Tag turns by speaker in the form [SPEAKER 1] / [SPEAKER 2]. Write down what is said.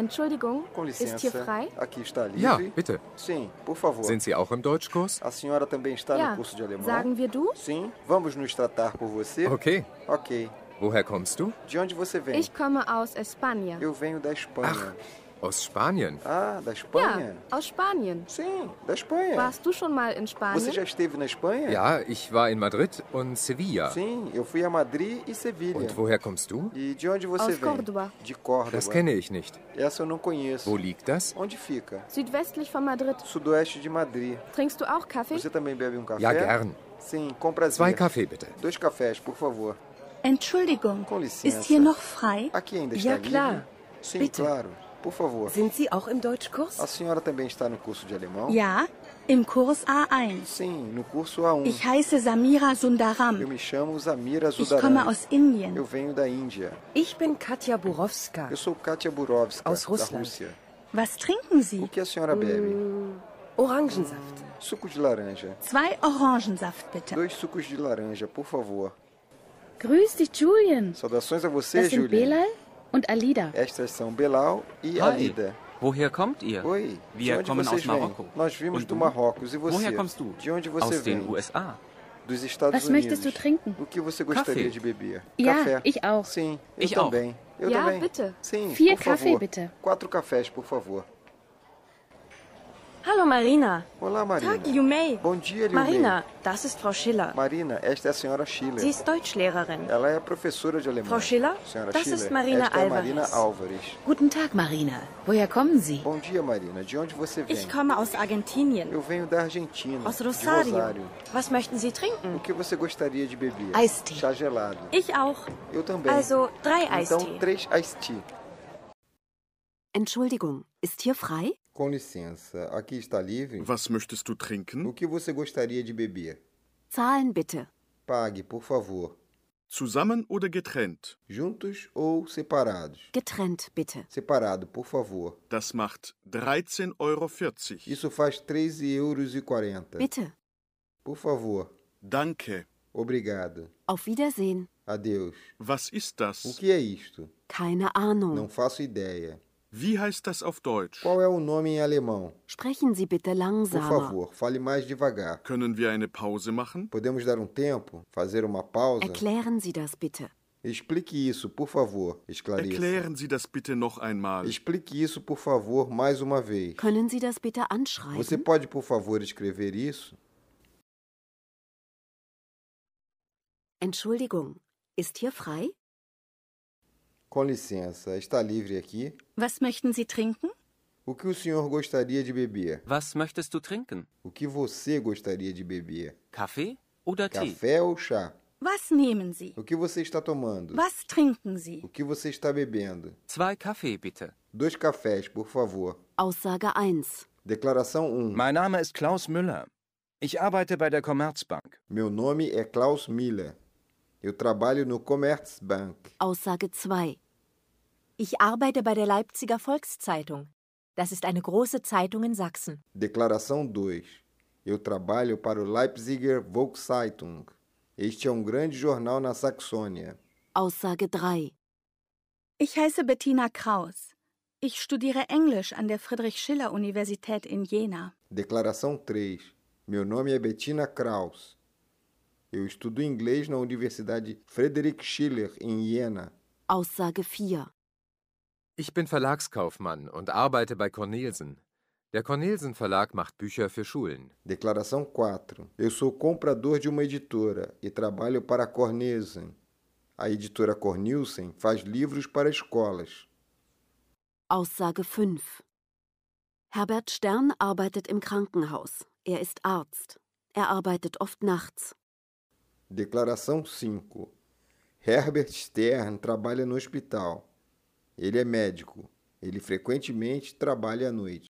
[SPEAKER 1] Entschuldigung, ist hier frei?
[SPEAKER 2] aqui está livre.
[SPEAKER 3] Ja, bitte. Sind Sie auch im Deutschkurs?
[SPEAKER 1] Ja. Sagen wir du?
[SPEAKER 2] Sim, vamos nos tratar por você?
[SPEAKER 3] Okay.
[SPEAKER 2] Ok.
[SPEAKER 3] Woher kommst du?
[SPEAKER 1] Ich komme aus
[SPEAKER 2] da Espanha.
[SPEAKER 3] Aus Spanien.
[SPEAKER 2] Ah, da
[SPEAKER 1] Ja,
[SPEAKER 2] Espanha?
[SPEAKER 1] aus Spanien.
[SPEAKER 2] Sim, da Espanha.
[SPEAKER 1] Warst du schon mal in
[SPEAKER 2] Você
[SPEAKER 1] Spanien?
[SPEAKER 2] já esteve na Espanha?
[SPEAKER 3] Ja, ich war in Madrid und Sevilla.
[SPEAKER 2] Sim, eu fui a Madrid e Sevilha.
[SPEAKER 3] Und woher kommst du?
[SPEAKER 2] E de onde você
[SPEAKER 1] Aus
[SPEAKER 2] vem?
[SPEAKER 1] Córdoba.
[SPEAKER 2] De Córdoba.
[SPEAKER 3] Das kenne ich nicht.
[SPEAKER 2] Essa eu não conheço.
[SPEAKER 3] Wo liegt das?
[SPEAKER 2] Onde fica?
[SPEAKER 1] Südwestlich von Madrid.
[SPEAKER 2] Sudoeste de Madrid.
[SPEAKER 1] Trinkst du auch Kaffee?
[SPEAKER 2] Você também bebe um café?
[SPEAKER 3] Ja, gern.
[SPEAKER 2] Sim, com prazer.
[SPEAKER 3] Zwei Kaffee bitte.
[SPEAKER 2] Dois cafés, por favor.
[SPEAKER 4] Entschuldigung,
[SPEAKER 2] Com licença.
[SPEAKER 4] ist hier noch frei?
[SPEAKER 2] Aqui ainda está
[SPEAKER 5] Ja,
[SPEAKER 2] livre?
[SPEAKER 5] klar.
[SPEAKER 2] Sim,
[SPEAKER 5] Bitte.
[SPEAKER 2] claro. Por favor.
[SPEAKER 5] Sind Sie auch im Deutschkurs?
[SPEAKER 2] A senhora também está no curso de alemão?
[SPEAKER 4] Ja, im Kurs A1.
[SPEAKER 2] Sim, no curso A1.
[SPEAKER 4] Ich heiße Samira
[SPEAKER 2] Eu
[SPEAKER 4] Sundaram.
[SPEAKER 2] me chamo Zamira
[SPEAKER 4] Ich komme aus Indien.
[SPEAKER 2] Eu venho da Índia.
[SPEAKER 5] Ich bin Katja Borowska.
[SPEAKER 2] Eu sou Katia Burovska,
[SPEAKER 5] Aus
[SPEAKER 2] da
[SPEAKER 5] Russland.
[SPEAKER 2] Rússia.
[SPEAKER 4] Was trinken
[SPEAKER 2] O
[SPEAKER 4] Sie?
[SPEAKER 2] que a senhora bebe?
[SPEAKER 5] Orangensaft.
[SPEAKER 2] Suco de laranja.
[SPEAKER 4] Zwei Orangensaft bitte.
[SPEAKER 2] Dois sucos de laranja, por favor.
[SPEAKER 6] Grüß dich, Julian.
[SPEAKER 2] Saudações a você,
[SPEAKER 6] Das sind
[SPEAKER 2] Julian.
[SPEAKER 6] Und Alida.
[SPEAKER 2] Estas são Belal e
[SPEAKER 7] Hi.
[SPEAKER 2] Alida.
[SPEAKER 7] Woher kommt ihr?
[SPEAKER 2] Oi,
[SPEAKER 7] Wir kommen aus? Marokko.
[SPEAKER 2] Nós vimos
[SPEAKER 7] Und
[SPEAKER 2] do
[SPEAKER 7] du?
[SPEAKER 2] Marrocos. E você?
[SPEAKER 7] Woher kommst du?
[SPEAKER 2] De onde você
[SPEAKER 7] Aus den
[SPEAKER 2] vem?
[SPEAKER 7] USA.
[SPEAKER 2] Dos Estados
[SPEAKER 6] Was
[SPEAKER 2] Unidos.
[SPEAKER 6] möchtest du trinken?
[SPEAKER 2] O que você gostaria
[SPEAKER 7] Kaffee.
[SPEAKER 2] de beber?
[SPEAKER 6] Ja,
[SPEAKER 2] Café.
[SPEAKER 6] ich auch.
[SPEAKER 2] Sim, eu
[SPEAKER 7] Ich auch.
[SPEAKER 2] também. Eu
[SPEAKER 1] Ja,
[SPEAKER 2] também.
[SPEAKER 1] bitte.
[SPEAKER 2] Sim,
[SPEAKER 6] Vier
[SPEAKER 2] por
[SPEAKER 6] Kaffee,
[SPEAKER 2] favor.
[SPEAKER 6] bitte.
[SPEAKER 2] Quatro cafés, por favor.
[SPEAKER 8] Hallo Marina.
[SPEAKER 2] Olá, Marina.
[SPEAKER 8] Tag, Yumei.
[SPEAKER 2] Bom dia, Liu
[SPEAKER 8] Marina, das ist Frau Schiller.
[SPEAKER 2] Marina, esta é a senhora Schiller.
[SPEAKER 8] Sie ist Deutschlehrerin.
[SPEAKER 2] Ela é professora de alemão.
[SPEAKER 8] Frau Schiller,
[SPEAKER 2] Senhora
[SPEAKER 8] das
[SPEAKER 2] Schiller,
[SPEAKER 8] ist Marina
[SPEAKER 2] esta é Marina
[SPEAKER 8] Alvarez.
[SPEAKER 6] Guten Tag, Marina. Woher kommen Sie?
[SPEAKER 2] Bom dia, Marina. De onde você vem?
[SPEAKER 8] Ich komme aus Argentinien.
[SPEAKER 2] Eu venho da Argentina.
[SPEAKER 8] Aus Rosario.
[SPEAKER 2] Rosário.
[SPEAKER 8] Was möchten Sie trinken?
[SPEAKER 2] O que você gostaria de beber?
[SPEAKER 6] Eistee.
[SPEAKER 2] Chá gelado.
[SPEAKER 8] Ich auch.
[SPEAKER 2] Eu também.
[SPEAKER 8] Also drei
[SPEAKER 2] então,
[SPEAKER 8] Eistee.
[SPEAKER 2] três Iced Tea.
[SPEAKER 9] Entschuldigung, ist hier frei?
[SPEAKER 2] Com licença, aqui está livre?
[SPEAKER 10] Was möchtest du
[SPEAKER 2] O
[SPEAKER 10] trinken?
[SPEAKER 2] que você gostaria de beber?
[SPEAKER 9] Zahlen bitte.
[SPEAKER 2] Pague, por favor.
[SPEAKER 10] Zusammen oder getrennt?
[SPEAKER 2] Juntos ou separados?
[SPEAKER 9] Getrennt bitte.
[SPEAKER 2] Separado, por favor.
[SPEAKER 10] Das macht 13,40 Euro.
[SPEAKER 2] Isso faz 13,40 euros. e quarenta.
[SPEAKER 9] Bitte.
[SPEAKER 2] Por favor.
[SPEAKER 10] Danke.
[SPEAKER 2] Obrigado.
[SPEAKER 9] Auf Wiedersehen.
[SPEAKER 2] Adeus.
[SPEAKER 10] Was ist
[SPEAKER 2] O
[SPEAKER 10] das?
[SPEAKER 2] que é isto?
[SPEAKER 9] Keine Ahnung.
[SPEAKER 2] Não faço ideia.
[SPEAKER 10] Wie heißt das auf Deutsch?
[SPEAKER 2] Qual é o nome em alemão?
[SPEAKER 9] Sprechen Sie bitte
[SPEAKER 2] Por
[SPEAKER 9] langsamer.
[SPEAKER 2] favor, fale mais devagar.
[SPEAKER 10] Können wir eine Pause machen?
[SPEAKER 2] Podemos dar um tempo? Fazer uma pausa?
[SPEAKER 9] Erklären Sie das bitte.
[SPEAKER 2] Explique isso, por favor, esclareça.
[SPEAKER 10] Erklären Sie das bitte noch einmal.
[SPEAKER 2] Explique isso, por favor, mais uma vez.
[SPEAKER 9] Können Sie das bitte anschreiben?
[SPEAKER 2] Você pode, por favor, escrever isso?
[SPEAKER 9] Entschuldigung, ist hier frei?
[SPEAKER 2] Com licença, está livre aqui?
[SPEAKER 4] Was möchten Sie trinken?
[SPEAKER 2] O que o senhor gostaria de beber?
[SPEAKER 7] Was möchtest du trinken?
[SPEAKER 2] O que você gostaria de beber?
[SPEAKER 7] Kaffee oder Tee?
[SPEAKER 2] Café ou chá?
[SPEAKER 4] Was nehmen Sie?
[SPEAKER 2] O que você está tomando?
[SPEAKER 4] Was trinken Sie?
[SPEAKER 2] O que você está bebendo?
[SPEAKER 7] Zwei Kaffee bitte.
[SPEAKER 2] Dois cafés, por favor.
[SPEAKER 9] Aussage 1.
[SPEAKER 2] Declaração 1.
[SPEAKER 11] Mein Name ist Klaus Müller. Ich arbeite bei der Commerzbank.
[SPEAKER 2] Meu nome é Klaus Miller. Eu trabalho no Commerzbank.
[SPEAKER 9] Aussage 2.
[SPEAKER 12] Ich arbeite bei der Leipziger Volkszeitung. Das ist eine große Zeitung in Sachsen.
[SPEAKER 2] Declaração 2. Eu trabalho para o Leipziger Volkszeitung. Este é um grande jornal na Saxônia.
[SPEAKER 9] Aussage 3.
[SPEAKER 4] Ich heiße Bettina Kraus. Ich studiere Englisch an der Friedrich-Schiller-Universität in Jena.
[SPEAKER 2] Declaração 3. Meu nome é Bettina Kraus. Eu estudo inglês na Universidade Friedrich Schiller em Jena.
[SPEAKER 9] Aussage 4.
[SPEAKER 3] Ich bin Verlagskaufmann und arbeite bei Cornelsen. Der Cornelsen Verlag macht Bücher für Schulen.
[SPEAKER 2] Declaração 4. Eu sou comprador de uma editora e trabalho para a Cornelsen. A editora Cornelsen faz livros para escolas.
[SPEAKER 9] Aussage 5. Herbert Stern arbeitet im Krankenhaus. Er ist Arzt. Er arbeitet oft nachts.
[SPEAKER 2] Declaração 5. Herbert Stern trabalha no hospital. Ele é médico. Ele frequentemente trabalha à noite.